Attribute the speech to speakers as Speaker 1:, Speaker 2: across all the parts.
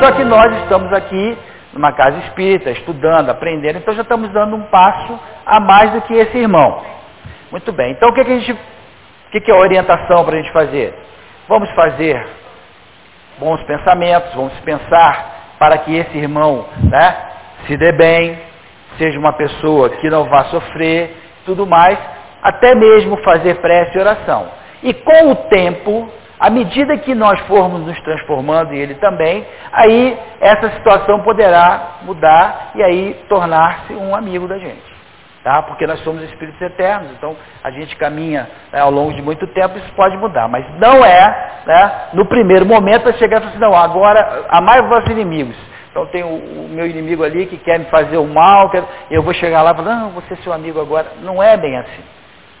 Speaker 1: Só que nós estamos aqui numa casa espírita, estudando, aprendendo, então já estamos dando um passo a mais do que esse irmão. Muito bem, então o que, que a gente, o que, que é a orientação para a gente fazer? Vamos fazer bons pensamentos, vamos pensar para que esse irmão né, se dê bem, seja uma pessoa que não vá sofrer, tudo mais, até mesmo fazer prece e oração. E com o tempo, à medida que nós formos nos transformando e ele também, aí essa situação poderá mudar e aí tornar-se um amigo da gente. Tá? Porque nós somos espíritos eternos, então a gente caminha né, ao longo de muito tempo, isso pode mudar. Mas não é, né, no primeiro momento, chegar e falar assim, não, agora amai os vossos inimigos. Então tem o, o, meu inimigo ali que quer me fazer o mal, quer, eu vou chegar lá e falar, não, você é seu amigo agora. Não é bem assim.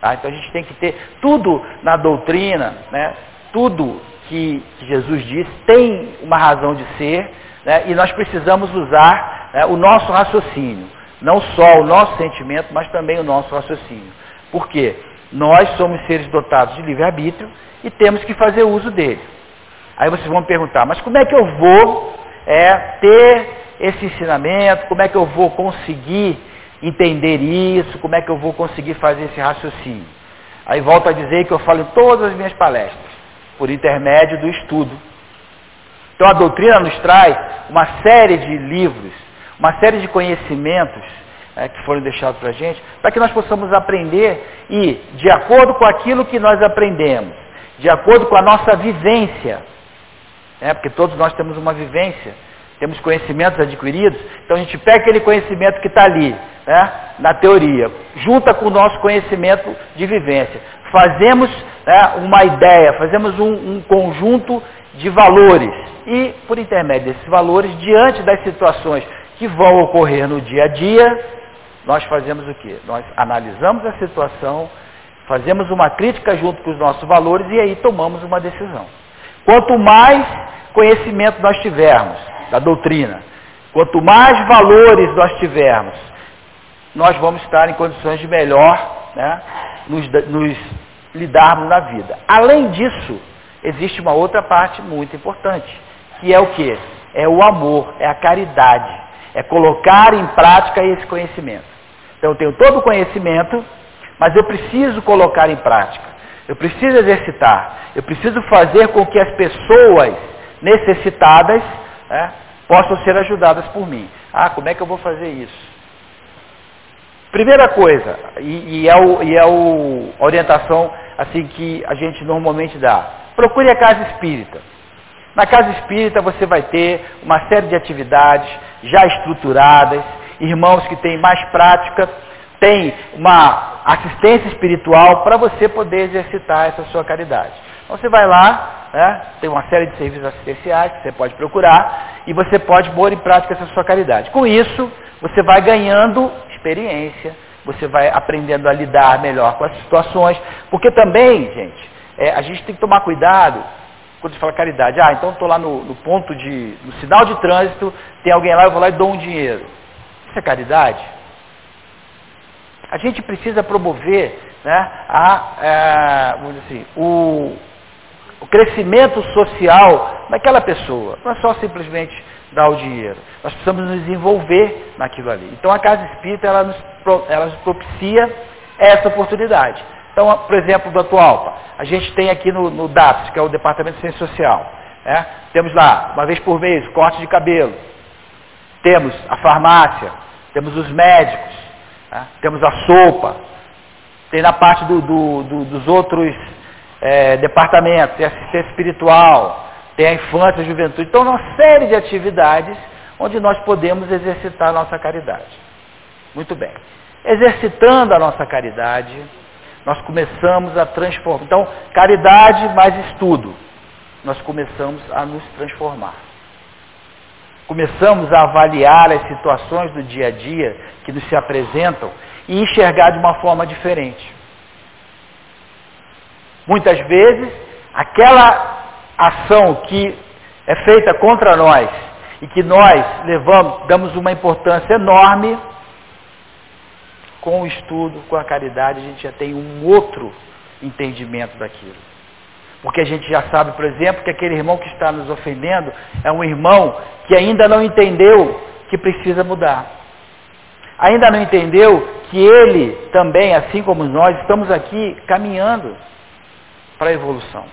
Speaker 1: Tá? Então a gente tem que ter tudo na doutrina, né? Tudo que, Jesus disse tem uma razão de ser, né? e nós precisamos usar né, o nosso raciocínio. Não só o nosso sentimento, mas também o nosso raciocínio. Por quê? Nós somos seres dotados de livre-arbítrio e temos que fazer uso dele. Aí vocês vão me perguntar, mas como é que eu vou é, ter esse ensinamento? Como é que eu vou conseguir entender isso? Como é que eu vou conseguir fazer esse raciocínio? Aí volto a dizer que eu falo em todas as minhas palestras, por intermédio do estudo. Então a doutrina nos traz uma série de livros, uma série de conhecimentos é, que foram deixados para a gente, para que nós possamos aprender e, de acordo com aquilo que nós aprendemos, de acordo com a nossa vivência, é, porque todos nós temos uma vivência, temos conhecimentos adquiridos, então a gente pega aquele conhecimento que está ali, né, na teoria, junta com o nosso conhecimento de vivência, fazemos né, uma ideia, fazemos um, um conjunto de valores e, por intermédio desses valores, diante das situações que vão ocorrer no dia a dia, nós fazemos o quê? Nós analisamos a situação, fazemos uma crítica junto com os nossos valores e aí tomamos uma decisão. Quanto mais conhecimento nós tivermos da doutrina, quanto mais valores nós tivermos, nós vamos estar em condições de melhor né, nos, nos lidarmos na vida. Além disso, existe uma outra parte muito importante, que é o que? É o amor, é a caridade é colocar em prática esse conhecimento. Então eu tenho todo o conhecimento, mas eu preciso colocar em prática. Eu preciso exercitar. Eu preciso fazer com que as pessoas necessitadas né, possam ser ajudadas por mim. Ah, como é que eu vou fazer isso? Primeira coisa, e, e é, o, e é o, a orientação assim que a gente normalmente dá. Procure a casa espírita. Na casa espírita você vai ter uma série de atividades já estruturadas, irmãos que têm mais prática, tem uma assistência espiritual para você poder exercitar essa sua caridade. Então você vai lá, né, tem uma série de serviços assistenciais que você pode procurar e você pode pôr em prática essa sua caridade. Com isso, você vai ganhando experiência, você vai aprendendo a lidar melhor com as situações, porque também, gente, é, a gente tem que tomar cuidado quando se fala caridade, ah, então estou lá no, no, ponto de, no sinal de trânsito, tem alguém lá, eu vou lá e dou um dinheiro. Isso é caridade? A gente precisa promover né, a, é, vamos dizer assim, o, o crescimento social daquela pessoa. Não é só simplesmente dar o dinheiro. Nós precisamos nos envolver naquilo ali. Então a Casa Espírita, ela nos, ela nos propicia essa oportunidade. Então, por exemplo, do atual, a gente tem aqui no, no DAPS, que é o Departamento de Ciência Social, né? temos lá, uma vez por mês, corte de cabelo, temos a farmácia, temos os médicos, né? temos a sopa, tem na parte do, do, do, dos outros é, departamentos, tem assistência espiritual, tem a infância, a juventude. Então, uma série de atividades onde nós podemos exercitar a nossa caridade. Muito bem. Exercitando a nossa caridade, nós começamos a transformar. Então, caridade mais estudo. Nós começamos a nos transformar. Começamos a avaliar as situações do dia a dia que nos se apresentam e enxergar de uma forma diferente. Muitas vezes, aquela ação que é feita contra nós e que nós levamos, damos uma importância enorme, com o estudo, com a caridade, a gente já tem um outro entendimento daquilo. Porque a gente já sabe, por exemplo, que aquele irmão que está nos ofendendo é um irmão que ainda não entendeu que precisa mudar. Ainda não entendeu que ele também, assim como nós, estamos aqui caminhando para a evolução.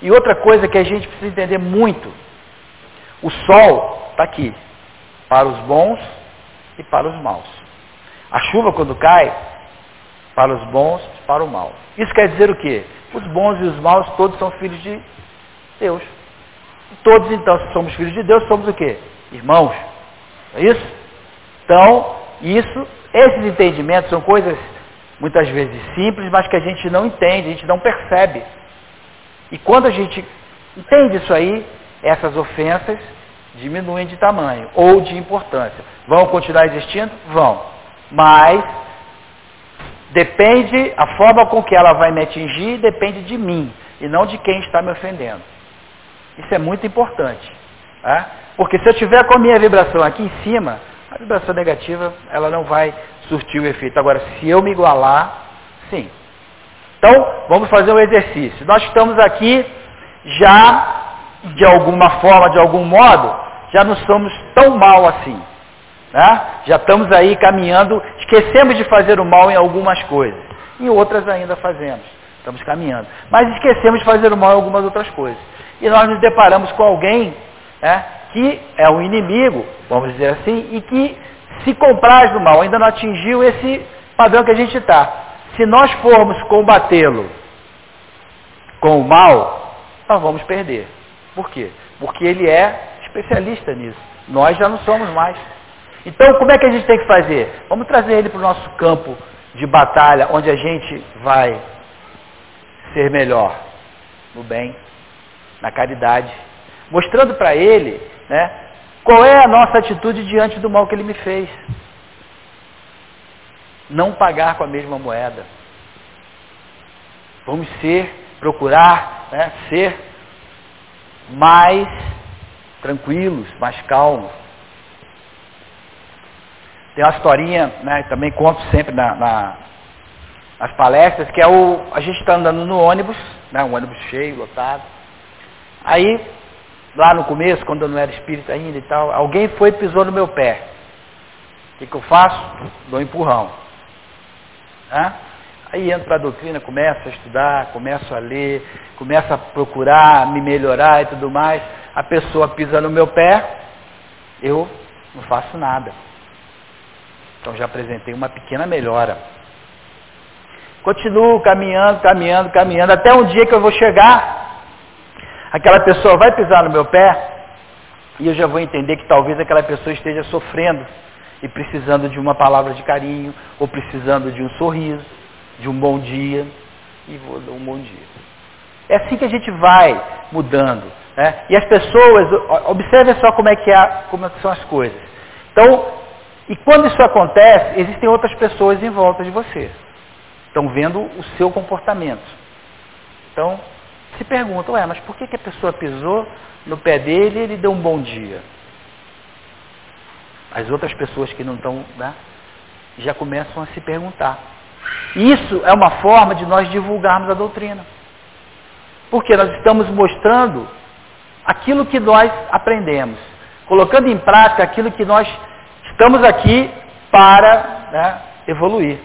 Speaker 1: E outra coisa que a gente precisa entender muito: o sol está aqui, para os bons e para os maus. A chuva, quando cai, para os bons e para o mal. Isso quer dizer o quê? Os bons e os maus todos são filhos de Deus. Todos, então, se somos filhos de Deus, somos o quê? Irmãos. É isso? Então, isso, esses entendimentos são coisas muitas vezes simples, mas que a gente não entende, a gente não percebe. E quando a gente entende isso aí, essas ofensas diminuem de tamanho ou de importância. Vão continuar existindo? Vão. Mas depende, a forma com que ela vai me atingir depende de mim e não de quem está me ofendendo. Isso é muito importante. Tá? Porque se eu tiver com a minha vibração aqui em cima, a vibração negativa ela não vai surtir o efeito. Agora, se eu me igualar, sim. Então, vamos fazer um exercício. Nós estamos aqui já, de alguma forma, de algum modo, já não somos tão mal assim. Né? Já estamos aí caminhando, esquecemos de fazer o mal em algumas coisas. Em outras ainda fazemos. Estamos caminhando. Mas esquecemos de fazer o mal em algumas outras coisas. E nós nos deparamos com alguém né, que é um inimigo, vamos dizer assim, e que se compraz do mal, ainda não atingiu esse padrão que a gente está. Se nós formos combatê-lo com o mal, nós vamos perder. Por quê? Porque ele é especialista nisso. Nós já não somos mais. Então, como é que a gente tem que fazer? Vamos trazer ele para o nosso campo de batalha, onde a gente vai ser melhor no bem, na caridade, mostrando para ele né, qual é a nossa atitude diante do mal que ele me fez. Não pagar com a mesma moeda. Vamos ser, procurar né, ser mais tranquilos, mais calmos. Tem uma historinha, né, também conto sempre na, na, nas palestras, que é o. A gente está andando no ônibus, né, um ônibus cheio, lotado. Aí lá no começo, quando eu não era espírita ainda e tal, alguém foi e pisou no meu pé. O que, que eu faço? Dou um empurrão. Né? Aí entro para a doutrina, começo a estudar, começo a ler, começo a procurar me melhorar e tudo mais. A pessoa pisa no meu pé, eu não faço nada. Então já apresentei uma pequena melhora. Continuo caminhando, caminhando, caminhando, até um dia que eu vou chegar Aquela pessoa vai pisar no meu pé e eu já vou entender que talvez aquela pessoa esteja sofrendo e precisando de uma palavra de carinho, ou precisando de um sorriso, de um bom dia, e vou dar um bom dia. É assim que a gente vai mudando. Né? E as pessoas, observe só como é que é, como é são as coisas. Então, e quando isso acontece, existem outras pessoas em volta de você. Estão vendo o seu comportamento. Então, se pergunta, ué, mas por que, que a pessoa pisou no pé dele e ele deu um bom dia? As outras pessoas que não estão, né, já começam a se perguntar. Isso é uma forma de nós divulgarmos a doutrina. Porque nós estamos mostrando aquilo que nós aprendemos, colocando em prática aquilo que nós estamos aqui para né, evoluir.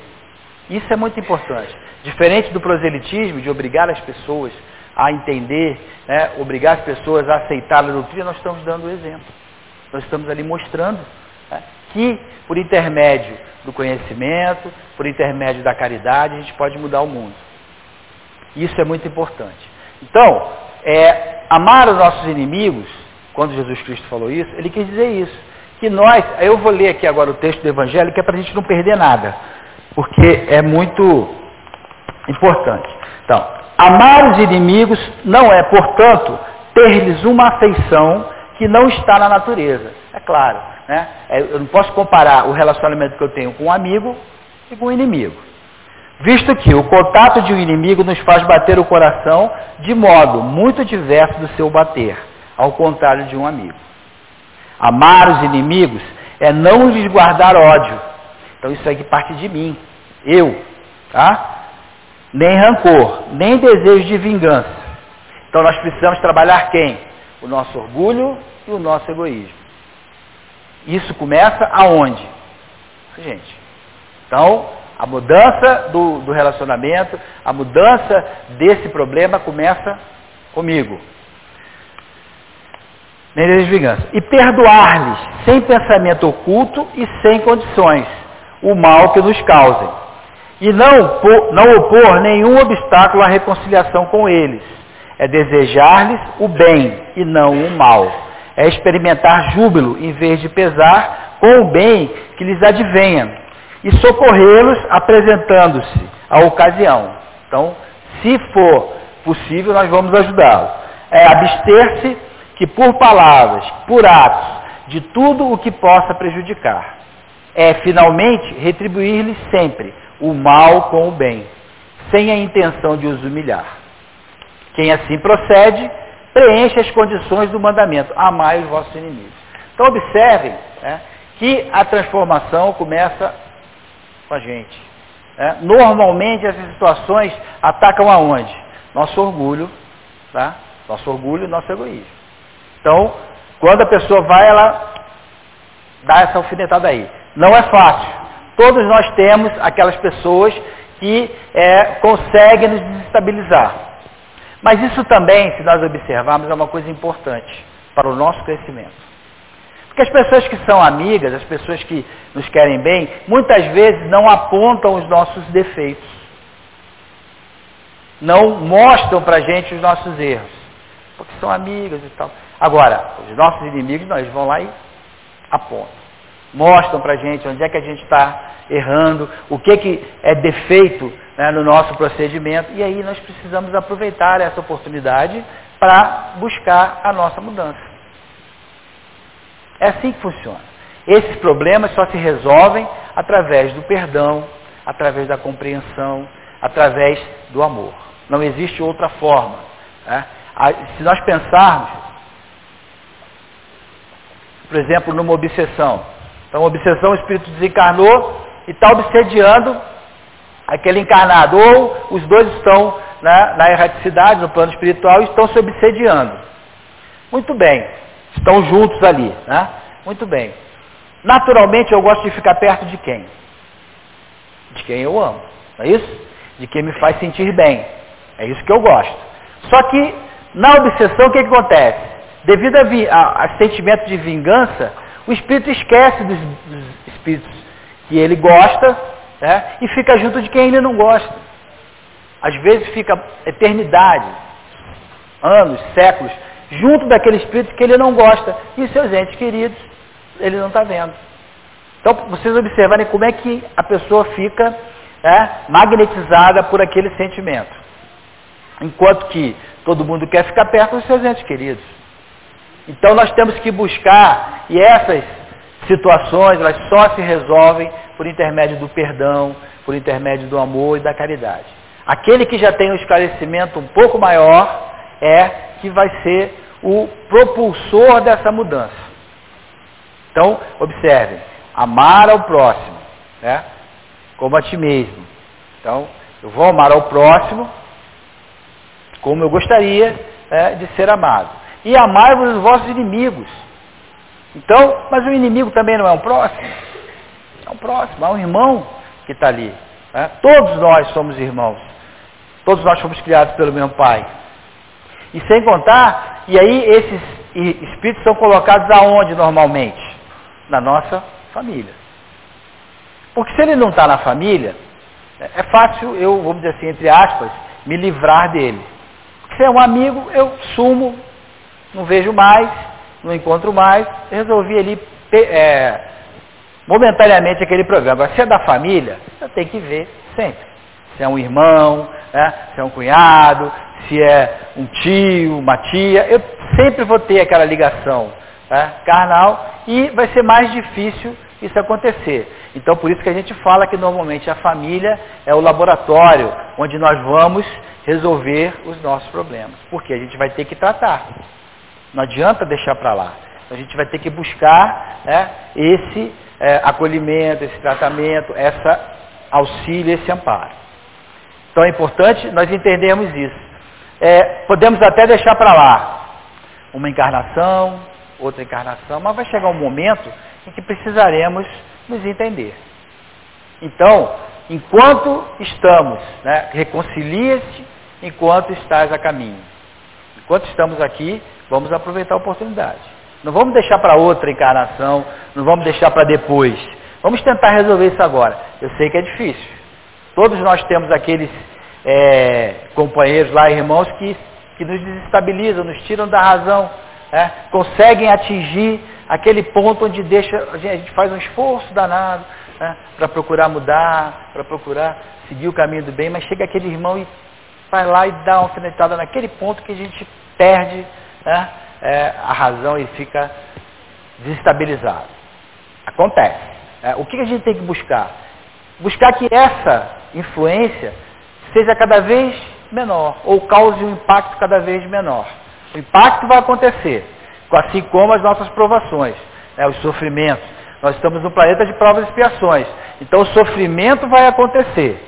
Speaker 1: Isso é muito importante. Diferente do proselitismo, de obrigar as pessoas a entender, né, obrigar as pessoas a aceitar a doutrina, nós estamos dando o exemplo. Nós estamos ali mostrando que, por intermédio do conhecimento, por intermédio da caridade, a gente pode mudar o mundo. Isso é muito importante. Então, é, amar os nossos inimigos, quando Jesus Cristo falou isso, ele quis dizer isso. Que nós, eu vou ler aqui agora o texto do Evangelho, que é para a gente não perder nada, porque é muito importante. Então, Amar os inimigos não é, portanto, ter-lhes uma afeição que não está na natureza. É claro, né? É, eu não posso comparar o relacionamento que eu tenho com um amigo e com um inimigo. Visto que o contato de um inimigo nos faz bater o coração de modo muito diverso do seu bater, ao contrário de um amigo. Amar os inimigos é não lhes guardar ódio. Então isso aqui parte de mim, eu, tá? nem rancor, nem desejo de vingança. Então nós precisamos trabalhar quem? O nosso orgulho e o nosso egoísmo. Isso começa aonde? Gente. Então, a mudança do, do relacionamento, a mudança desse problema começa comigo. Nem vingança. E perdoar-lhes, sem pensamento oculto e sem condições, o mal que nos causem. E não, não opor nenhum obstáculo à reconciliação com eles. É desejar-lhes o bem e não o mal. É experimentar júbilo em vez de pesar com o bem que lhes advenha. E socorrê-los apresentando-se à ocasião. Então, se for possível, nós vamos ajudá-los. É abster-se que por palavras, por atos, de tudo o que possa prejudicar. É, finalmente, retribuir-lhes sempre o mal com o bem, sem a intenção de os humilhar. Quem assim procede, preenche as condições do mandamento, amai os vossos inimigos. Então observem né, que a transformação começa com a gente. Né? Normalmente essas situações atacam aonde? Nosso orgulho, tá? Nosso orgulho e nosso egoísmo. Então, quando a pessoa vai, ela dá essa alfinetada aí. Não é fácil. Todos nós temos aquelas pessoas que é, conseguem nos desestabilizar. Mas isso também, se nós observarmos, é uma coisa importante para o nosso crescimento. Porque as pessoas que são amigas, as pessoas que nos querem bem, muitas vezes não apontam os nossos defeitos. Não mostram para a gente os nossos erros. Porque são amigas e tal. Agora, os nossos inimigos, nós vão lá e apontam. Mostram para a gente onde é que a gente está errando, o que, que é defeito né, no nosso procedimento, e aí nós precisamos aproveitar essa oportunidade para buscar a nossa mudança. É assim que funciona. Esses problemas só se resolvem através do perdão, através da compreensão, através do amor. Não existe outra forma. Né? Se nós pensarmos por exemplo, numa obsessão. Então, obsessão, o espírito desencarnou e está obsediando aquele encarnado. Ou os dois estão né, na erraticidade, no plano espiritual, e estão se obsediando. Muito bem. Estão juntos ali. Né? Muito bem. Naturalmente, eu gosto de ficar perto de quem? De quem eu amo. Não é isso? De quem me faz sentir bem. É isso que eu gosto. Só que, na obsessão, o que, que acontece? Devido a, a, a sentimento de vingança, o espírito esquece dos, dos espíritos que ele gosta né, e fica junto de quem ele não gosta. Às vezes fica eternidade, anos, séculos, junto daquele espírito que ele não gosta. E seus entes queridos, ele não está vendo. Então, vocês observarem como é que a pessoa fica né, magnetizada por aquele sentimento. Enquanto que todo mundo quer ficar perto dos seus entes queridos. Então nós temos que buscar, e essas situações, elas só se resolvem por intermédio do perdão, por intermédio do amor e da caridade. Aquele que já tem um esclarecimento um pouco maior é que vai ser o propulsor dessa mudança. Então, observe, amar ao próximo, né? como a ti mesmo. Então, eu vou amar ao próximo como eu gostaria é, de ser amado e amai-vos os vossos inimigos. Então, mas o inimigo também não é um próximo? É um próximo, é um irmão que está ali. Né? Todos nós somos irmãos. Todos nós fomos criados pelo mesmo Pai. E sem contar, e aí esses espíritos são colocados aonde normalmente? Na nossa família. Porque se ele não está na família, é fácil eu, vamos dizer assim, entre aspas, me livrar dele. Porque se é um amigo, eu sumo, não vejo mais, não encontro mais, resolvi ali é, momentaneamente aquele programa. Se é da família, eu tenho que ver sempre. Se é um irmão, né, se é um cunhado, se é um tio, uma tia, eu sempre vou ter aquela ligação né, carnal e vai ser mais difícil isso acontecer. Então por isso que a gente fala que normalmente a família é o laboratório onde nós vamos resolver os nossos problemas. Porque a gente vai ter que tratar. Não adianta deixar para lá. A gente vai ter que buscar né, esse é, acolhimento, esse tratamento, essa auxílio, esse amparo. Então é importante nós entendermos isso. é, podemos até deixar para lá uma encarnação, outra encarnação, mas vai chegar um momento em que precisaremos nos entender. Então, enquanto estamos, né, reconcilia-se enquanto estás a caminho. Enquanto estamos aqui, vamos aproveitar a oportunidade. Não vamos deixar para outra encarnação, não vamos deixar para depois. Vamos tentar resolver isso agora. Eu sei que é difícil. Todos nós temos aqueles é, companheiros lá, irmãos, que, que nos desestabilizam, nos tiram da razão, é, conseguem atingir aquele ponto onde deixa, a gente faz um esforço danado é, para procurar mudar, para procurar seguir o caminho do bem, mas chega aquele irmão e vai lá e dá uma alfinetada naquele ponto que a gente perde né, é, a razão e fica desestabilizado. Acontece. É, o que a gente tem que buscar? Buscar que essa influência seja cada vez menor, ou cause um impacto cada vez menor. O impacto vai acontecer, assim como as nossas provações, né, os sofrimentos. Nós estamos no planeta de provas e expiações. Então o sofrimento vai acontecer.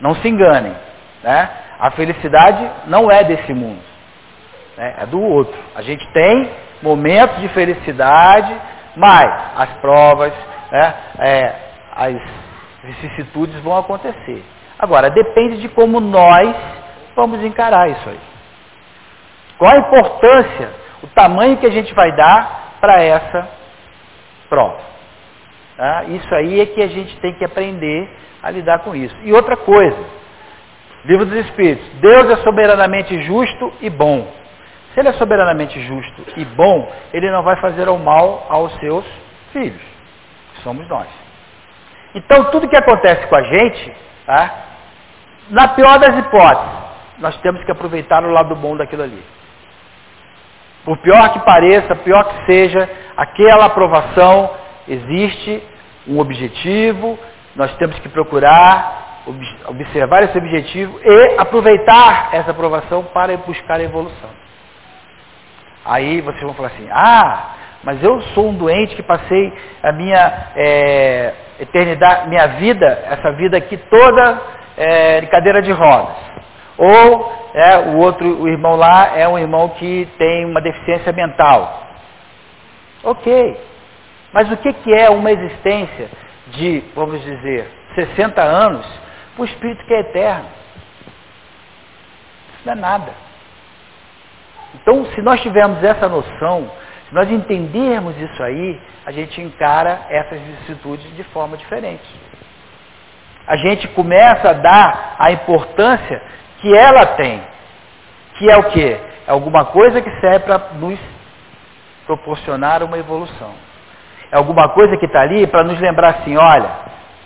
Speaker 1: Não se enganem. Né? A felicidade não é desse mundo. Né? É do outro. A gente tem momentos de felicidade, mas as provas, né, é, as vicissitudes vão acontecer. Agora, depende de como nós vamos encarar isso aí. Qual a importância, o tamanho que a gente vai dar para essa prova. Tá? Isso aí é que a gente tem que aprender a lidar com isso. E outra coisa, livro dos Espíritos, Deus é soberanamente justo e bom. Se ele é soberanamente justo e bom, ele não vai fazer o mal aos seus filhos, que somos nós. Então, tudo que acontece com a gente, tá? na pior das hipóteses, nós temos que aproveitar o lado bom daquilo ali. Por pior que pareça, pior que seja, aquela aprovação existe um objetivo, nós temos que procurar observar esse objetivo e aproveitar essa aprovação para buscar a evolução. Aí vocês vão falar assim, ah, mas eu sou um doente que passei a minha é, eternidade, minha vida, essa vida aqui toda é, de cadeira de rodas. Ou é, o outro, o irmão lá é um irmão que tem uma deficiência mental. Ok. Mas o que, que é uma existência de, vamos dizer, 60 anos para o espírito que é eterno? Isso não é nada. Então, se nós tivermos essa noção, se nós entendermos isso aí, a gente encara essas vicissitudes de forma diferente a gente começa a dar a importância que ela tem. Que é o quê? É alguma coisa que serve para nos proporcionar uma evolução. É alguma coisa que está ali para nos lembrar assim, olha,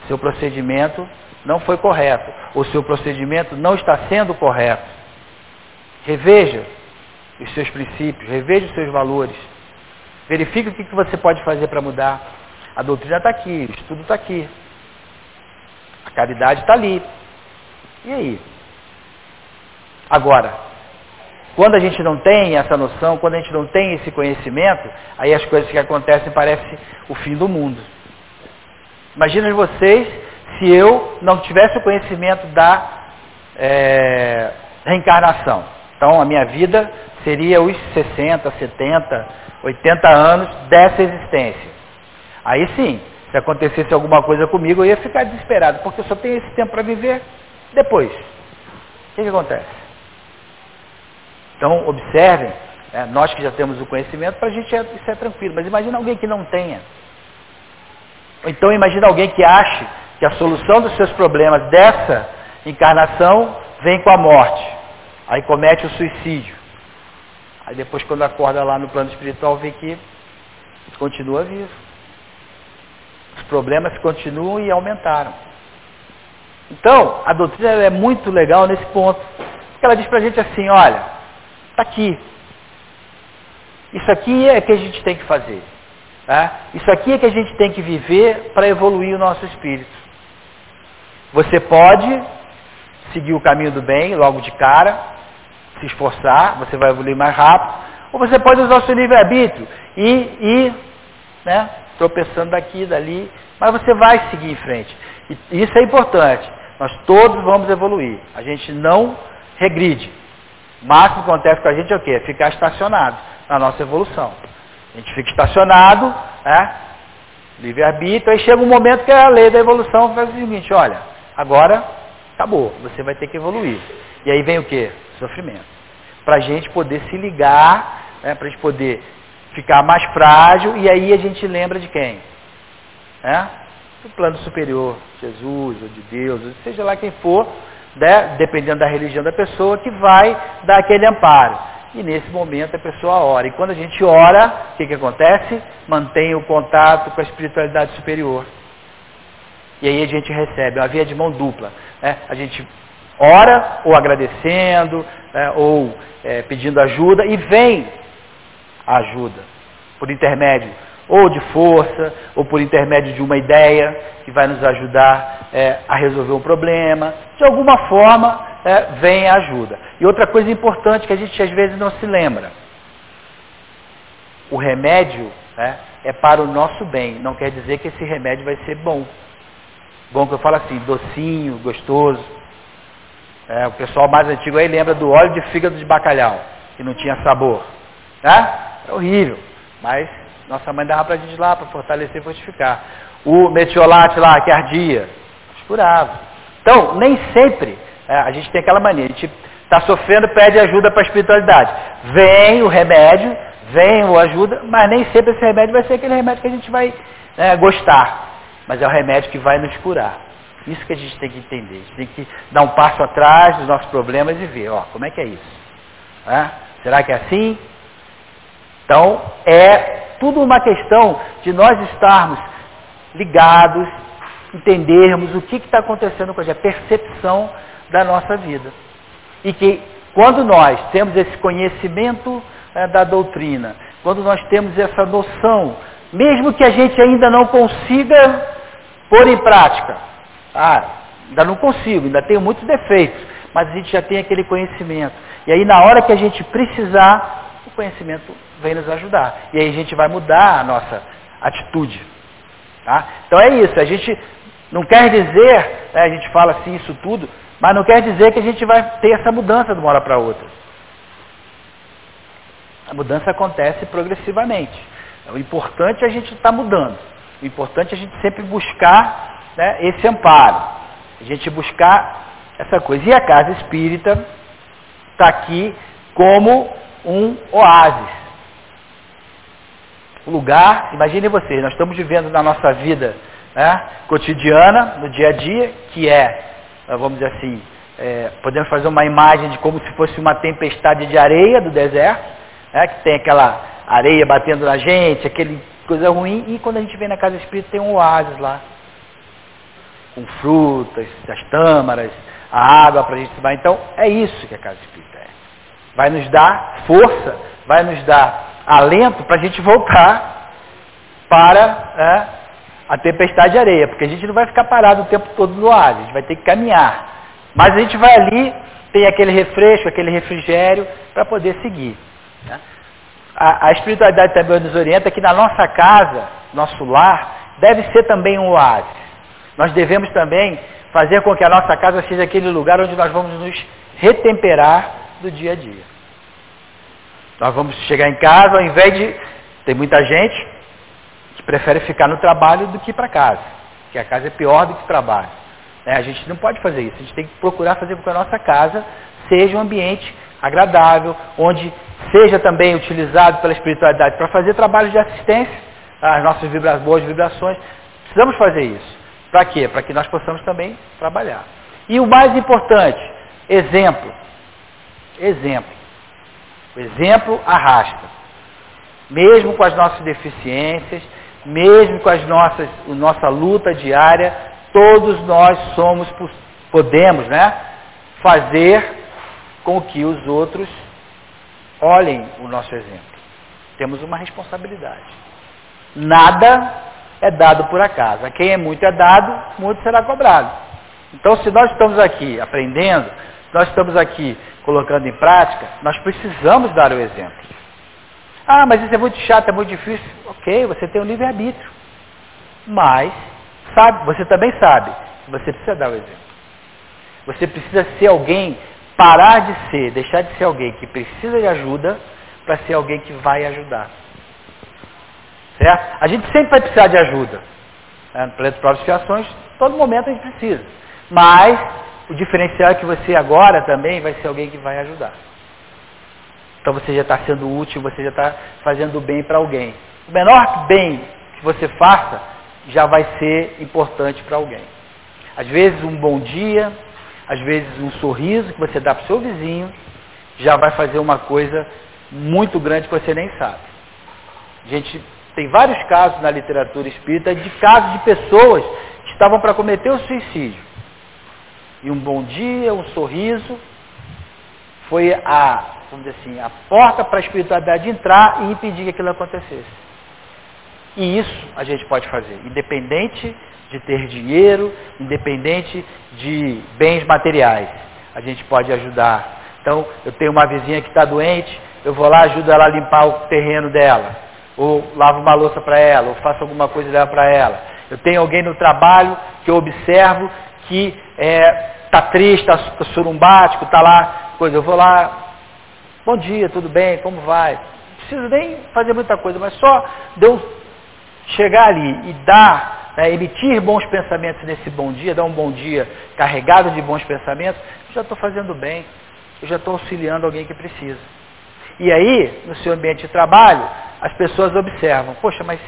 Speaker 1: seu procedimento não foi correto, o seu procedimento não está sendo correto. Reveja os seus princípios, reveja os seus valores. Verifique o que você pode fazer para mudar. A doutrina está aqui, o estudo está aqui. A caridade está ali. E aí? Agora, quando a gente não tem essa noção, quando a gente não tem esse conhecimento, aí as coisas que acontecem parecem o fim do mundo. Imagina vocês se eu não tivesse o conhecimento da é, reencarnação. Então a minha vida seria os 60, 70, 80 anos dessa existência. Aí sim, se acontecesse alguma coisa comigo, eu ia ficar desesperado, porque eu só tenho esse tempo para viver depois. O que, que acontece? Então, observem, né, nós que já temos o conhecimento, para a gente é, isso é tranquilo, mas imagina alguém que não tenha. Então imagina alguém que ache que a solução dos seus problemas dessa encarnação vem com a morte. Aí comete o suicídio. Aí depois quando acorda lá no plano espiritual vê que continua vivo. Os problemas continuam e aumentaram. Então, a doutrina é muito legal nesse ponto. Porque ela diz para a gente assim, olha, está aqui. Isso aqui é que a gente tem que fazer. Tá? Isso aqui é que a gente tem que viver para evoluir o nosso espírito. Você pode seguir o caminho do bem logo de cara, se esforçar, você vai evoluir mais rápido, ou você pode usar o seu livre-arbítrio e ir né, tropeçando daqui e dali, mas você vai seguir em frente. E isso é importante. Nós todos vamos evoluir. A gente não regride. O máximo que acontece com a gente é o quê? É ficar estacionado na nossa evolução. A gente fica estacionado, né? livre-arbítrio, aí chega um momento que a lei da evolução faz o seguinte, olha, agora acabou, você vai ter que evoluir. E aí vem o quê? Sofrimento. Para a gente poder se ligar, né? para a gente poder ficar mais frágil, e aí a gente lembra de quem? É? Do plano superior, Jesus, ou de Deus, ou seja lá quem for, né? dependendo da religião da pessoa, que vai dar aquele amparo. E nesse momento a pessoa ora. E quando a gente ora, o que, que acontece? Mantém o contato com a espiritualidade superior. E aí a gente recebe uma via de mão dupla. Né? A gente ora, ou agradecendo, né? ou é, pedindo ajuda, e vem a ajuda, por intermédio ou de força, ou por intermédio de uma ideia que vai nos ajudar é, a resolver um problema. De alguma forma, é, vem a ajuda. E outra coisa importante que a gente às vezes não se lembra. O remédio né, é para o nosso bem. Não quer dizer que esse remédio vai ser bom. Bom que eu falo assim, docinho, gostoso. É, o pessoal mais antigo aí lembra do óleo de fígado de bacalhau, que não tinha sabor. Né? É horrível. Mas nossa mãe dava para a gente lá para fortalecer e fortificar. O metiolate lá, que ardia, curava. Então, nem sempre é, a gente tem aquela mania, a gente está sofrendo, pede ajuda para a espiritualidade. Vem o remédio, vem o ajuda, mas nem sempre esse remédio vai ser aquele remédio que a gente vai é, gostar. Mas é o remédio que vai nos curar. Isso que a gente tem que entender. A gente tem que dar um passo atrás dos nossos problemas e ver, ó, como é que é isso? É? Será que é assim? Então, é tudo uma questão de nós estarmos ligados, entendermos o que está acontecendo com a gente, a percepção da nossa vida. E que quando nós temos esse conhecimento é, da doutrina, quando nós temos essa noção, mesmo que a gente ainda não consiga pôr em prática, ah, ainda não consigo, ainda tenho muitos defeitos, mas a gente já tem aquele conhecimento. E aí na hora que a gente precisar, o conhecimento vem nos ajudar. E aí a gente vai mudar a nossa atitude. Tá? Então é isso, a gente não quer dizer, né, a gente fala assim isso tudo, mas não quer dizer que a gente vai ter essa mudança de uma hora para outra. A mudança acontece progressivamente. O importante é a gente estar tá mudando. O importante é a gente sempre buscar né, esse amparo. A gente buscar essa coisa. E a casa espírita está aqui como um oásis. Lugar, imagine vocês, nós estamos vivendo na nossa vida né, cotidiana, no dia a dia, que é ah, vamos dizer assim, é, podemos fazer uma imagem de como se fosse uma tempestade de areia do deserto, né, que tem aquela areia batendo na gente, aquele coisa ruim, e quando a gente vem na casa espírita tem um oásis lá, com frutas, as tâmaras, a água para a gente tomar. Então, é isso que a casa espírita é. Vai nos dar força, vai nos dar alento para a gente voltar para é, a tempestade de areia, porque a gente não vai ficar parado o tempo todo no ar, a gente vai ter que caminhar. Mas a gente vai ali, tem aquele refresco, aquele refrigério, para poder seguir. Né? A, a, espiritualidade também nos orienta que na nossa casa, nosso lar, deve ser também um oásis. Nós devemos também fazer com que a nossa casa seja aquele lugar onde nós vamos nos retemperar do dia a dia. Nós vamos chegar em casa, ao invés de. Tem muita gente prefere ficar no trabalho do que ir para casa. Que a casa é pior do que o trabalho. É, a gente não pode fazer isso. A gente tem que procurar fazer com que a nossa casa seja um ambiente agradável, onde seja também utilizado pela espiritualidade para fazer trabalho de assistência às nossas vibra boas vibrações. Precisamos fazer isso. Para quê? Para que nós possamos também trabalhar. E o mais importante, exemplo. Exemplo. O exemplo arrasta. Mesmo com as nossas deficiências, mesmo com as nossas, a nossa luta diária, todos nós somos, podemos, né, fazer com que os outros olhem o nosso exemplo. Temos uma responsabilidade. Nada é dado por acaso. A quem é muito é dado, muito será cobrado. Então, se nós estamos aqui aprendendo, nós estamos aqui colocando em prática, nós precisamos dar o exemplo. Ah, mas isso é muito chato, é muito difícil. Ok, você tem um livre-arbítrio. Mas, sabe, você também sabe você precisa dar o exemplo. Você precisa ser alguém parar de ser, deixar de ser alguém que precisa de ajuda para ser alguém que vai ajudar. Certo? A gente sempre vai precisar de ajuda. Né? No planeta Próprias Criações, todo momento a gente precisa. Mas o diferencial é que você agora também vai ser alguém que vai ajudar. Então você já está sendo útil, você já está fazendo bem para alguém. O menor bem que você faça já vai ser importante para alguém. Às vezes um bom dia, às vezes um sorriso que você dá para o seu vizinho, já vai fazer uma coisa muito grande que você nem sabe. A gente tem vários casos na literatura espírita de casos de pessoas que estavam para cometer o suicídio. E um bom dia, um sorriso, foi a, vamos dizer assim, a porta para a espiritualidade entrar e impedir que aquilo acontecesse. E isso a gente pode fazer, independente de ter dinheiro, independente de bens materiais. A gente pode ajudar. Então, eu tenho uma vizinha que está doente, eu vou lá, ajudo ela a limpar o terreno dela, ou lavo uma louça para ela, ou faço alguma coisa dela para ela. Eu tenho alguém no trabalho que eu observo que está é, tá triste, está tá surumbático, está lá, coisa. Eu vou lá, bom dia, tudo bem, como vai? Não preciso nem fazer muita coisa, mas só deu chegar ali e dar, né, emitir bons pensamentos nesse bom dia, dar um bom dia carregado de bons pensamentos, já estou fazendo bem, eu já estou auxiliando alguém que precisa. E aí, no seu ambiente de trabalho, as pessoas observam, poxa, mas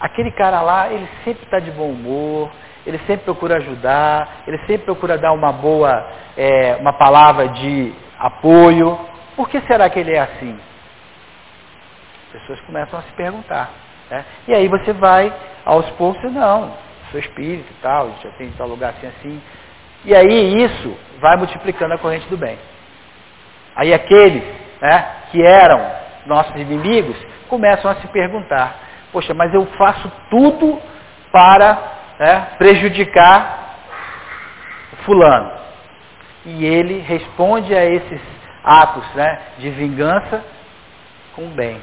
Speaker 1: aquele cara lá, ele sempre está de bom humor, ele sempre procura ajudar, ele sempre procura dar uma boa, é, uma palavra de apoio. Por que será que ele é assim? As pessoas começam a se perguntar. Né? E aí você vai aos poucos, não, sou espírito e tal, já tem tal lugar assim assim. E aí isso vai multiplicando a corrente do bem. Aí aqueles né, que eram nossos inimigos começam a se perguntar, poxa, mas eu faço tudo para né, prejudicar fulano. E ele responde a esses atos né, de vingança com bem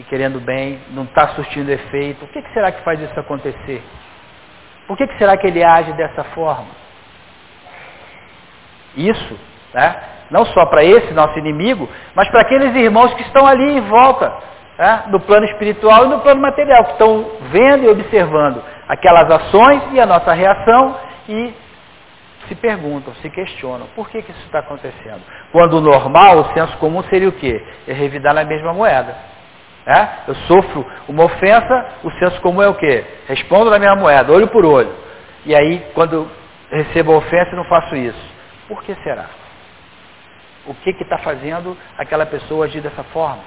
Speaker 1: e querendo bem, não está surtindo efeito. O que, que, será que faz isso acontecer? Por que, que será que ele age dessa forma? Isso, né? Não só para esse nosso inimigo, mas para aqueles irmãos que estão ali em volta, né? no plano espiritual e no plano material, que estão vendo e observando aquelas ações e a nossa reação e se perguntam, se questionam, por que, que isso está acontecendo? Quando o normal, o senso comum seria o quê? É revidar na mesma moeda. É? Eu sofro uma ofensa, o senso comum é o quê? Respondo na minha moeda, olho por olho. E aí, quando recebo a ofensa, não faço isso. Por que será? O que está fazendo aquela pessoa agir dessa forma?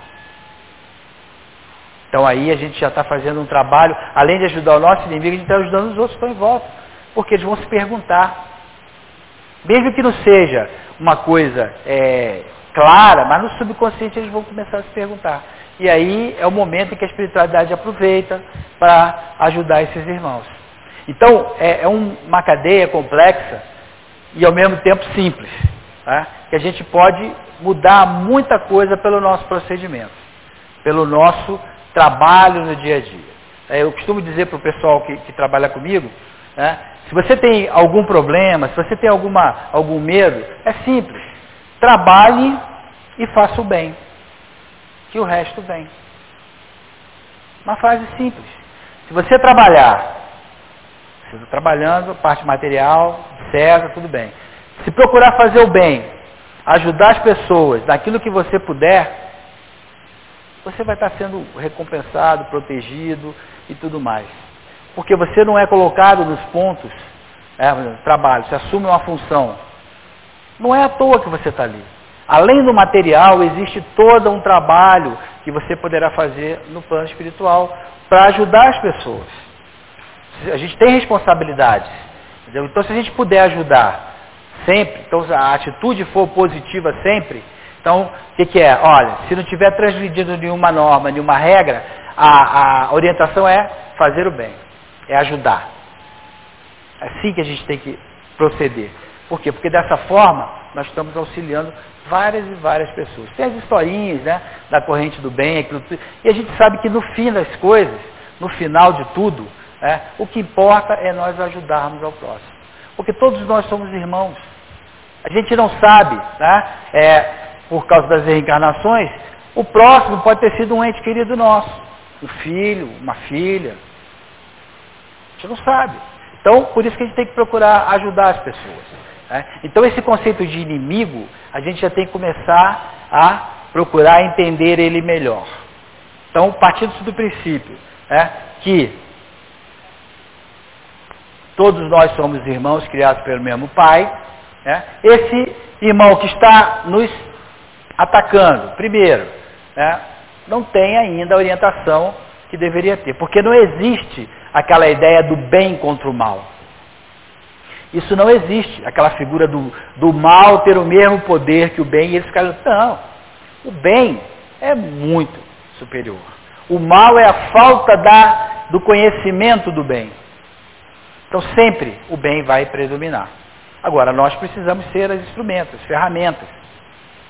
Speaker 1: Então aí a gente já está fazendo um trabalho, além de ajudar o nosso inimigo, a gente está ajudando os outros que estão em volta. Porque eles vão se perguntar. Mesmo que não seja uma coisa é, clara, mas no subconsciente eles vão começar a se perguntar. E aí é o momento em que a espiritualidade aproveita para ajudar esses irmãos. Então, é, é um, uma cadeia complexa e ao mesmo tempo simples. Tá? Que a gente pode mudar muita coisa pelo nosso procedimento, pelo nosso trabalho no dia a dia. É, eu costumo dizer para o pessoal que, que, trabalha comigo, né, se você tem algum problema, se você tem alguma, algum medo, é simples. Trabalhe e faça o bem que o resto vem. Uma frase simples. Se você trabalhar, você está trabalhando, parte material, César, tudo bem. Se procurar fazer o bem, ajudar as pessoas naquilo que você puder, você vai estar sendo recompensado, protegido e tudo mais. Porque você não é colocado nos pontos, é, trabalho, você assume uma função. Não é à toa que você está ali. Além do material, existe todo um trabalho que você poderá fazer no plano espiritual para ajudar as pessoas. A gente tem responsabilidades. Entendeu? Então, se a gente puder ajudar sempre, então a atitude for positiva sempre, então, o que, que, é? Olha, se não tiver transgredido nenhuma norma, nenhuma regra, a, a orientação é fazer o bem, é ajudar. É assim que a gente tem que proceder. Por quê? Porque dessa forma nós estamos auxiliando várias e várias pessoas. Tem as historinhas né, da corrente do bem, aquilo, e a gente sabe que no fim das coisas, no final de tudo, é, o que importa é nós ajudarmos ao próximo. Porque todos nós somos irmãos. A gente não sabe, tá? É, por causa das reencarnações, o próximo pode ter sido um ente querido nosso, um filho, uma filha. A gente não sabe. Então, por isso que a gente tem que procurar ajudar as pessoas. Né? Então, esse conceito de inimigo, a gente já tem que começar a procurar entender ele melhor. Então, partindo do princípio né, que todos nós somos irmãos criados pelo mesmo Pai, né, esse irmão que está nos atacando, primeiro, né, não tem ainda a orientação que deveria ter, porque não existe aquela ideia do bem contra o mal. Isso não existe, aquela figura do, do mal ter o mesmo poder que o bem e eles ficaram, não, o bem é muito superior. O mal é a falta da, do conhecimento do bem. Então sempre o bem vai predominar. Agora, nós precisamos ser as instrumentos, ferramentas.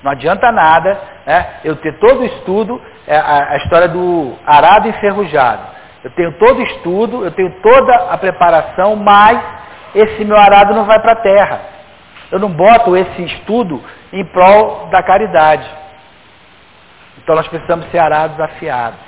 Speaker 1: Não adianta nada né, eu ter todo o estudo, é, a, a história do arado enferrujado. Eu tenho todo o estudo, eu tenho toda a preparação, mas esse meu arado não vai para a terra. Eu não boto esse estudo em prol da caridade. Então nós precisamos ser arados afiados.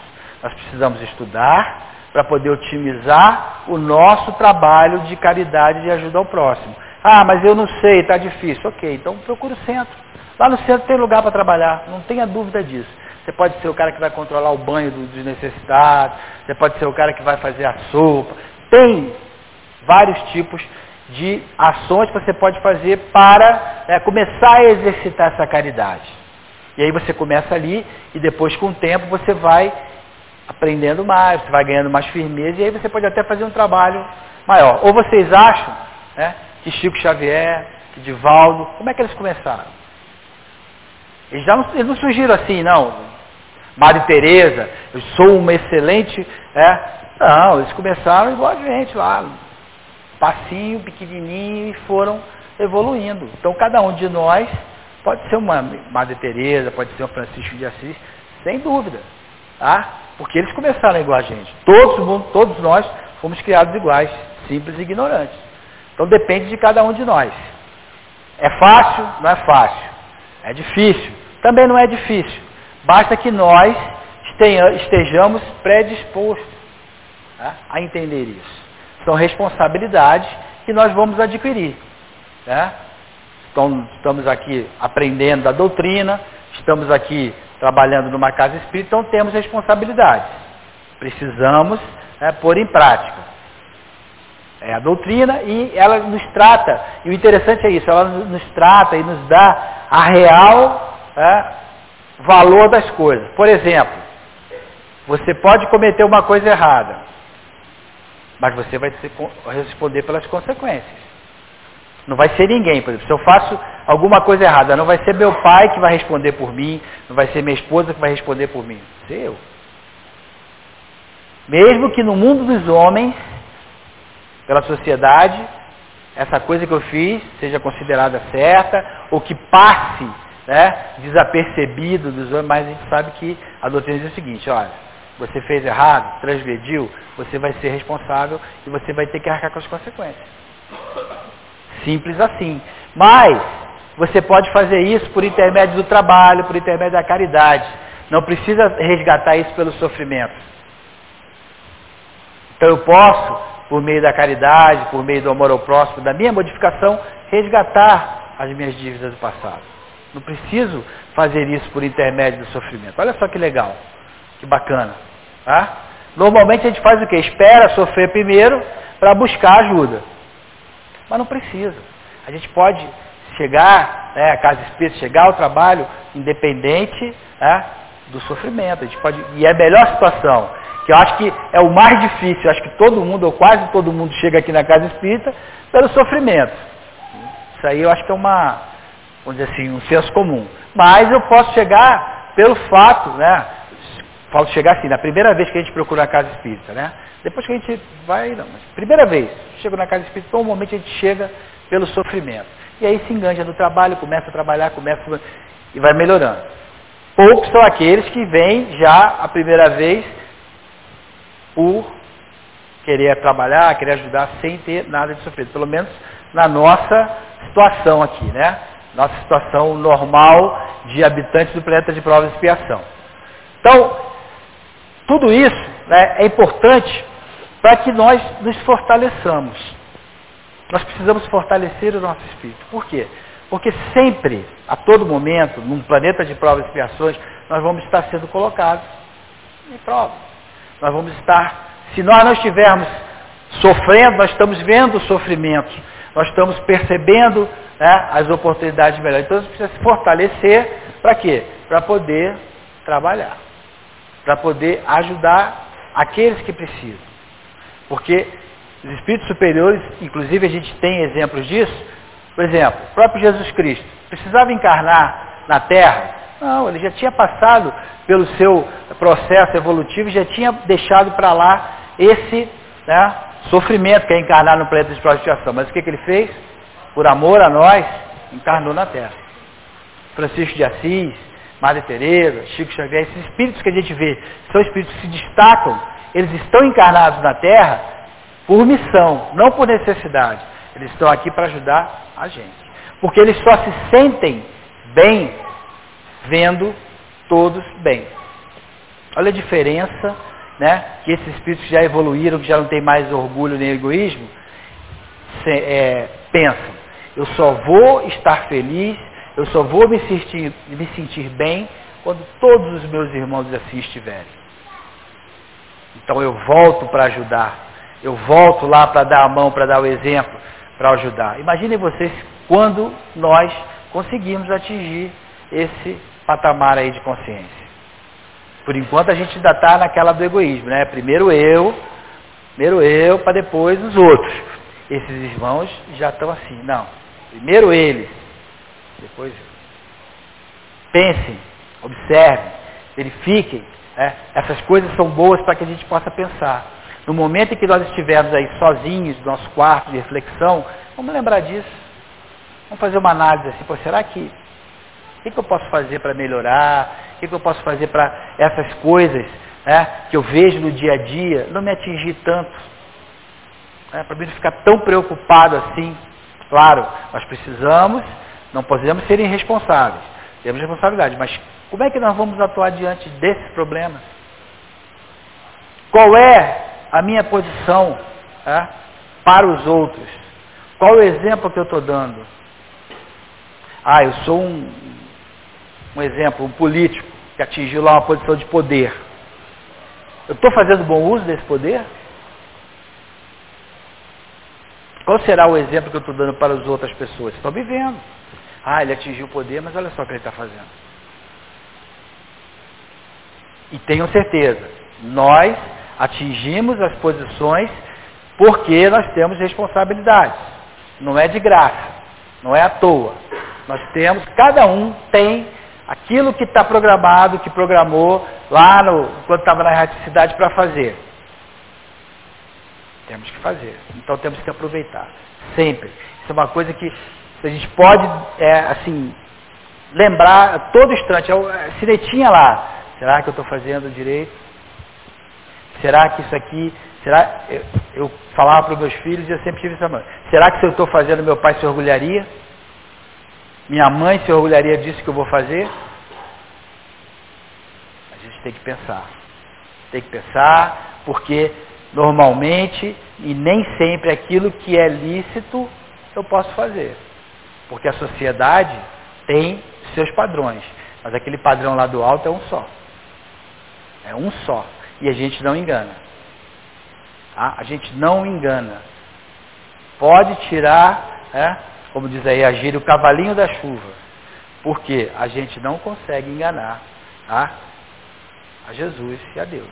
Speaker 1: Nós precisamos estudar para poder otimizar o nosso trabalho de caridade e de ajuda ao próximo. Ah, mas eu não sei, está difícil. Ok, então procura o centro. Lá no centro tem lugar para trabalhar, não tenha dúvida disso. Você pode ser o cara que vai controlar o banho dos necessitados, você pode ser o cara que vai fazer a sopa. Tem vários tipos de ações que você pode fazer para né, começar a exercitar essa caridade. E aí você começa ali e depois com o tempo você vai aprendendo mais, você vai ganhando mais firmeza e aí você pode até fazer um trabalho maior. Ou vocês acham né, que Chico Xavier, que Divaldo, como é que eles começaram? Eles, já não, eles não surgiram assim, não. Maria Tereza, eu sou uma excelente. É, não, eles começaram igual a gente lá, passinho, pequenininho e foram evoluindo. Então cada um de nós pode ser uma Madre Teresa, pode ser um Francisco de Assis, sem dúvida. Tá? Porque eles começaram igual a gente. Todos, todos nós fomos criados iguais, simples e ignorantes. Então depende de cada um de nós. É fácil? Não é fácil. É difícil? Também não é difícil. Basta que nós estejamos predispostos tá? a entender isso. São responsabilidades que nós vamos adquirir. Né? Então, estamos aqui aprendendo da doutrina, estamos aqui trabalhando numa casa espírita, então temos responsabilidades. Precisamos é, pôr em prática. É a doutrina e ela nos trata, e o interessante é isso, ela nos trata e nos dá a real é, valor das coisas. Por exemplo, você pode cometer uma coisa errada, mas você vai responder pelas consequências. Não vai ser ninguém, por exemplo. Se eu faço alguma coisa errada, não vai ser meu pai que vai responder por mim, não vai ser minha esposa que vai responder por mim. Ser eu. Mesmo que no mundo dos homens, pela sociedade, essa coisa que eu fiz seja considerada certa, ou que passe né, desapercebido dos homens, mas a gente sabe que a doutrina diz o seguinte, olha, você fez errado, transgrediu, você vai ser responsável e você vai ter que arcar com as consequências. Simples assim. Mas você pode fazer isso por intermédio do trabalho, por intermédio da caridade. Não precisa resgatar isso pelo sofrimento. Então eu posso, por meio da caridade, por meio do amor ao próximo, da minha modificação, resgatar as minhas dívidas do passado. Não preciso fazer isso por intermédio do sofrimento. Olha só que legal, que bacana. Tá? Normalmente a gente faz o quê? Espera sofrer primeiro para buscar ajuda. Mas não precisa. A gente pode chegar, né, a casa espírita, chegar ao trabalho independente né, do sofrimento. A gente pode, e é a melhor situação, que eu acho que é o mais difícil, eu acho que todo mundo, ou quase todo mundo, chega aqui na casa espírita pelo sofrimento. Isso aí eu acho que é uma, vamos dizer assim, um senso comum. Mas eu posso chegar pelo fato, né? Falo chegar assim, na primeira vez que a gente procura a casa espírita, né? Depois que a gente vai, não, mas primeira vez, chega na casa espírita, normalmente a gente chega pelo sofrimento. E aí se enganja no trabalho, começa a trabalhar, começa e vai melhorando. Poucos são aqueles que vêm já a primeira vez por querer trabalhar, querer ajudar sem ter nada de sofrido. Pelo menos na nossa situação aqui, né? nossa situação normal de habitantes do planeta de prova e expiação. Então, tudo isso né, é importante para que nós nos fortaleçamos. Nós precisamos fortalecer o nosso espírito. Por quê? Porque sempre, a todo momento, num planeta de provas e expiações, nós vamos estar sendo colocados em prova. Nós vamos estar, se nós não estivermos sofrendo, nós estamos vendo o sofrimento, nós estamos percebendo né, as oportunidades melhores. Então, gente precisa se fortalecer para quê? Para poder trabalhar, para poder ajudar aqueles que precisam. Porque os espíritos superiores, inclusive a gente tem exemplos disso, por exemplo, o próprio Jesus Cristo precisava encarnar na Terra? Não, ele já tinha passado pelo seu processo evolutivo, já tinha deixado para lá esse né, sofrimento que é encarnar no planeta de prostituição. Mas o que, que ele fez? Por amor a nós, encarnou na Terra. Francisco de Assis, Madre Teresa, Chico Xavier, esses espíritos que a gente vê, são espíritos que se destacam, eles estão encarnados na Terra por missão, não por necessidade. Eles estão aqui para ajudar a gente. Porque eles só se sentem bem vendo todos bem. Olha a diferença né, que esses espíritos que já evoluíram, que já não tem mais orgulho nem egoísmo, se, é, pensam. Eu só vou estar feliz, eu só vou me sentir, me sentir bem quando todos os meus irmãos assim estiverem. Então eu volto para ajudar, eu volto lá para dar a mão, para dar o exemplo, para ajudar. Imaginem vocês quando nós conseguimos atingir esse patamar aí de consciência. Por enquanto a gente ainda está naquela do egoísmo, né? Primeiro eu, primeiro eu, para depois os outros. Esses irmãos já estão assim, não. Primeiro eles, depois pensem, observem, verifiquem. Né? Essas coisas são boas para que a gente possa pensar. No momento em que nós estivermos aí sozinhos, no nosso quarto de reflexão, vamos lembrar disso. Vamos fazer uma análise assim, será que que, que eu posso fazer para melhorar? O que, que eu posso fazer para essas coisas né, que eu vejo no dia a dia não me atingir tanto? Né, para mim não ficar tão preocupado assim. Claro, nós precisamos, não podemos ser irresponsáveis. Temos responsabilidade, mas como é que nós vamos atuar diante desses problemas? Qual é a minha posição é, para os outros? Qual o exemplo que eu estou dando? Ah, eu sou um, um exemplo, um político que atingiu lá uma posição de poder. Eu estou fazendo bom uso desse poder? Qual será o exemplo que eu estou dando para as outras pessoas? Estão me vendo. Ah, ele atingiu o poder, mas olha só o que ele está fazendo. E tenham certeza, nós atingimos as posições porque nós temos responsabilidades. Não é de graça, não é à toa. Nós temos, cada um tem aquilo que está programado, que programou lá no, quando estava na erraticidade para fazer. Temos que fazer. Então temos que aproveitar. Sempre. Isso é uma coisa que a gente pode, é, assim, lembrar a todo instante. É é, sinetinha lá. Será que eu estou fazendo direito? Será que isso aqui. Será, eu, eu falava para os meus filhos e eu sempre tive essa mãe. Será que se eu estou fazendo, meu pai se orgulharia? Minha mãe se orgulharia disso que eu vou fazer? A gente tem que pensar. Tem que pensar, porque normalmente e nem sempre aquilo que é lícito eu posso fazer. Porque a sociedade tem seus padrões. Mas aquele padrão lá do alto é um só. É um só. E a gente não engana. Tá? A gente não engana. Pode tirar, é, como diz aí, agir o cavalinho da chuva. Porque a gente não consegue enganar tá? a Jesus e a Deus.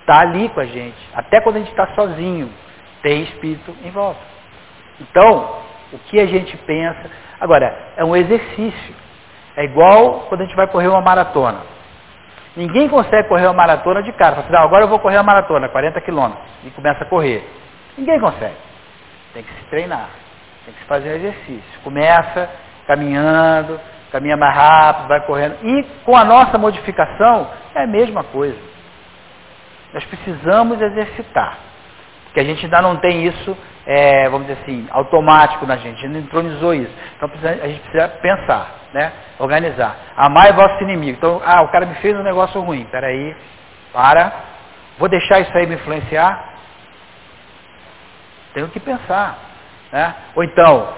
Speaker 1: Está ali com a gente. Até quando a gente está sozinho, tem espírito em volta. Então, o que a gente pensa. Agora, é um exercício. É igual quando a gente vai correr uma maratona. Ninguém consegue correr uma maratona de cara. Fala assim, agora eu vou correr uma maratona, 40 quilômetros, e começa a correr. Ninguém consegue. Tem que se treinar, tem que fazer um exercício. Começa caminhando, caminha mais rápido, vai correndo. E com a nossa modificação, é a mesma coisa. Nós precisamos exercitar. Porque a gente ainda não tem isso é, vamos dizer assim, automático na gente, a gente não entronizou isso. Então a gente precisa pensar, né? organizar. Amar é vosso inimigo. Então, ah, o cara me fez um negócio ruim, peraí, para, vou deixar isso aí me influenciar? Tenho que pensar. Né? Ou então,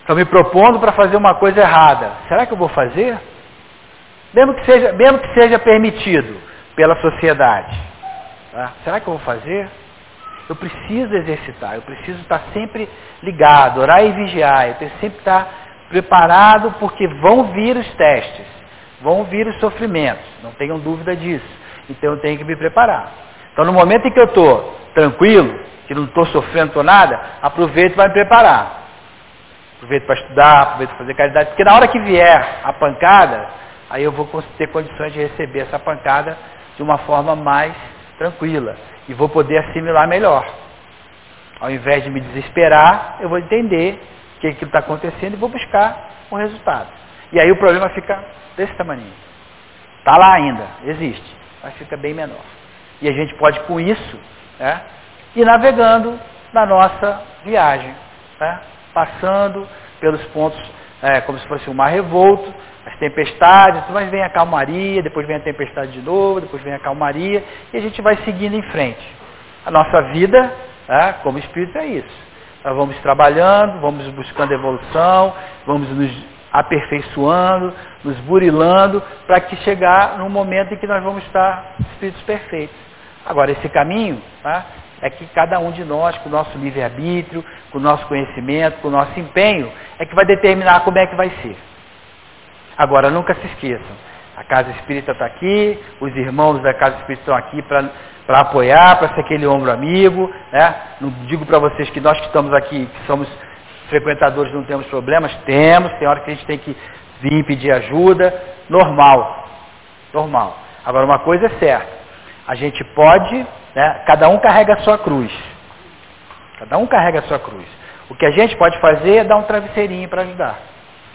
Speaker 1: estou me propondo para fazer uma coisa errada, será que eu vou fazer? Mesmo que seja, mesmo que seja permitido pela sociedade. Tá? Será que eu vou fazer? Eu preciso exercitar, eu preciso estar sempre ligado, orar e vigiar, eu preciso sempre estar preparado porque vão vir os testes, vão vir os sofrimentos, não tenham dúvida disso. Então eu tenho que me preparar. Então no momento em que eu estou tranquilo, que não estou sofrendo com nada, aproveito para me preparar. Aproveito para estudar, aproveito para fazer caridade, porque na hora que vier a pancada, aí eu vou ter condições de receber essa pancada de uma forma mais tranquila e vou poder assimilar melhor. Ao invés de me desesperar, eu vou entender o que está acontecendo e vou buscar um resultado. E aí o problema fica desse tamanho. Está lá ainda, existe, mas fica bem menor. E a gente pode, com isso, né, ir navegando na nossa viagem, né, passando pelos pontos é, como se fosse um mar revolto, as tempestades, mas vem a calmaria, depois vem a tempestade de novo, depois vem a calmaria, e a gente vai seguindo em frente. A nossa vida, é, como espírito, é isso. Nós vamos trabalhando, vamos buscando evolução, vamos nos aperfeiçoando, nos burilando, para que chegar num momento em que nós vamos estar espíritos perfeitos. Agora, esse caminho tá, é que cada um de nós, com o nosso livre-arbítrio, com o nosso conhecimento, com o nosso empenho, é que vai determinar como é que vai ser. Agora, nunca se esqueçam, a Casa Espírita está aqui, os irmãos da Casa Espírita estão aqui para apoiar, para ser aquele ombro amigo. Né? Não digo para vocês que nós que estamos aqui, que somos frequentadores, não temos problemas, temos, tem hora que a gente tem que vir pedir ajuda, normal, normal. Agora, uma coisa é certa, a gente pode, né, cada um carrega a sua cruz. Cada um carrega a sua cruz. O que a gente pode fazer é dar um travesseirinho para ajudar.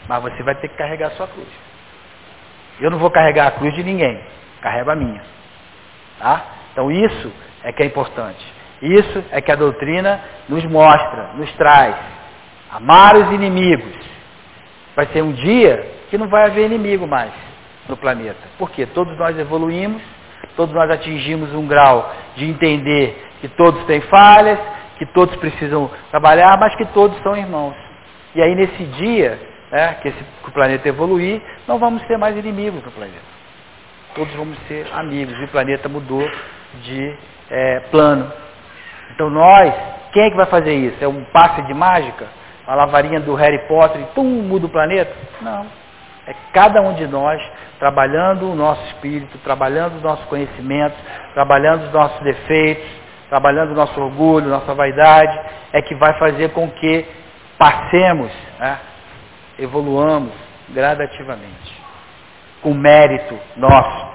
Speaker 1: Mas você vai ter que carregar a sua cruz. Eu não vou carregar a cruz de ninguém, carrego a minha. Tá? Então isso é que é importante. Isso é que a doutrina nos mostra, nos traz. Amar os inimigos. Vai ser um dia que não vai haver inimigo mais no planeta. Por quê? Todos nós evoluímos, todos nós atingimos um grau de entender que todos têm falhas, que todos precisam trabalhar, mas que todos são irmãos. E aí nesse dia, né, que, esse, que o planeta evoluir, não vamos ser mais inimigos no planeta. Todos vamos ser amigos. E o planeta mudou de é, plano. Então nós, quem é que vai fazer isso? É um passe de mágica? A lavarinha do Harry Potter e pum, muda o planeta? Não. É cada um de nós trabalhando o nosso espírito, trabalhando os nossos conhecimentos, trabalhando os nossos defeitos, trabalhando o nosso orgulho, nossa vaidade, é que vai fazer com que passemos, né, evoluamos gradativamente, com mérito nosso.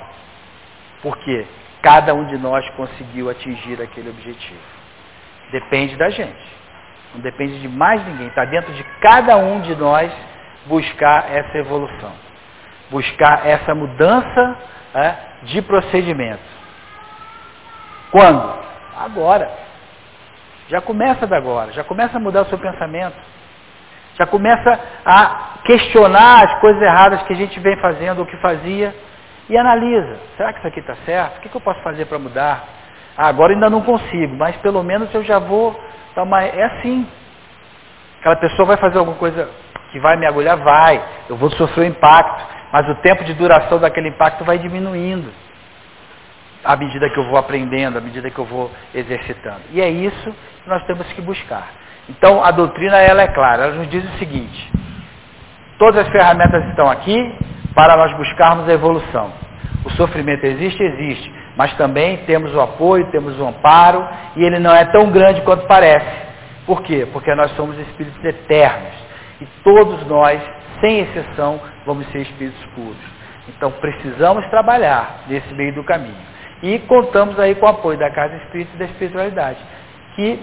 Speaker 1: Porque cada um de nós conseguiu atingir aquele objetivo. Depende da gente. Não depende de mais ninguém. Está dentro de cada um de nós buscar essa evolução. Buscar essa mudança é, de procedimento. Quando? Agora. Já começa da agora, já começa a mudar o seu pensamento. Já começa a questionar as coisas erradas que a gente vem fazendo ou que fazia e analisa. Será que isso aqui está certo? O que, que eu posso fazer para mudar? Ah, agora ainda não consigo, mas pelo menos eu já vou uma... É assim. Aquela pessoa vai fazer alguma coisa que vai me agulhar? Vai. Eu vou sofrer o impacto, mas o tempo de duração daquele impacto vai diminuindo à medida que eu vou aprendendo, à medida que eu vou exercitando. E é isso que nós temos que buscar. Então, a doutrina ela é clara, ela nos diz o seguinte: todas as ferramentas estão aqui para nós buscarmos a evolução. O sofrimento existe, existe, mas também temos o apoio, temos o amparo, e ele não é tão grande quanto parece. Por quê? Porque nós somos espíritos eternos. E todos nós, sem exceção, vamos ser espíritos puros. Então precisamos trabalhar nesse meio do caminho. E contamos aí com o apoio da Casa Espírita e da Espiritualidade. Que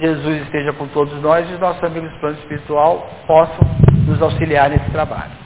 Speaker 1: Jesus esteja com todos nós e os nossos amigos do plano espiritual possam nos auxiliar nesse trabalho.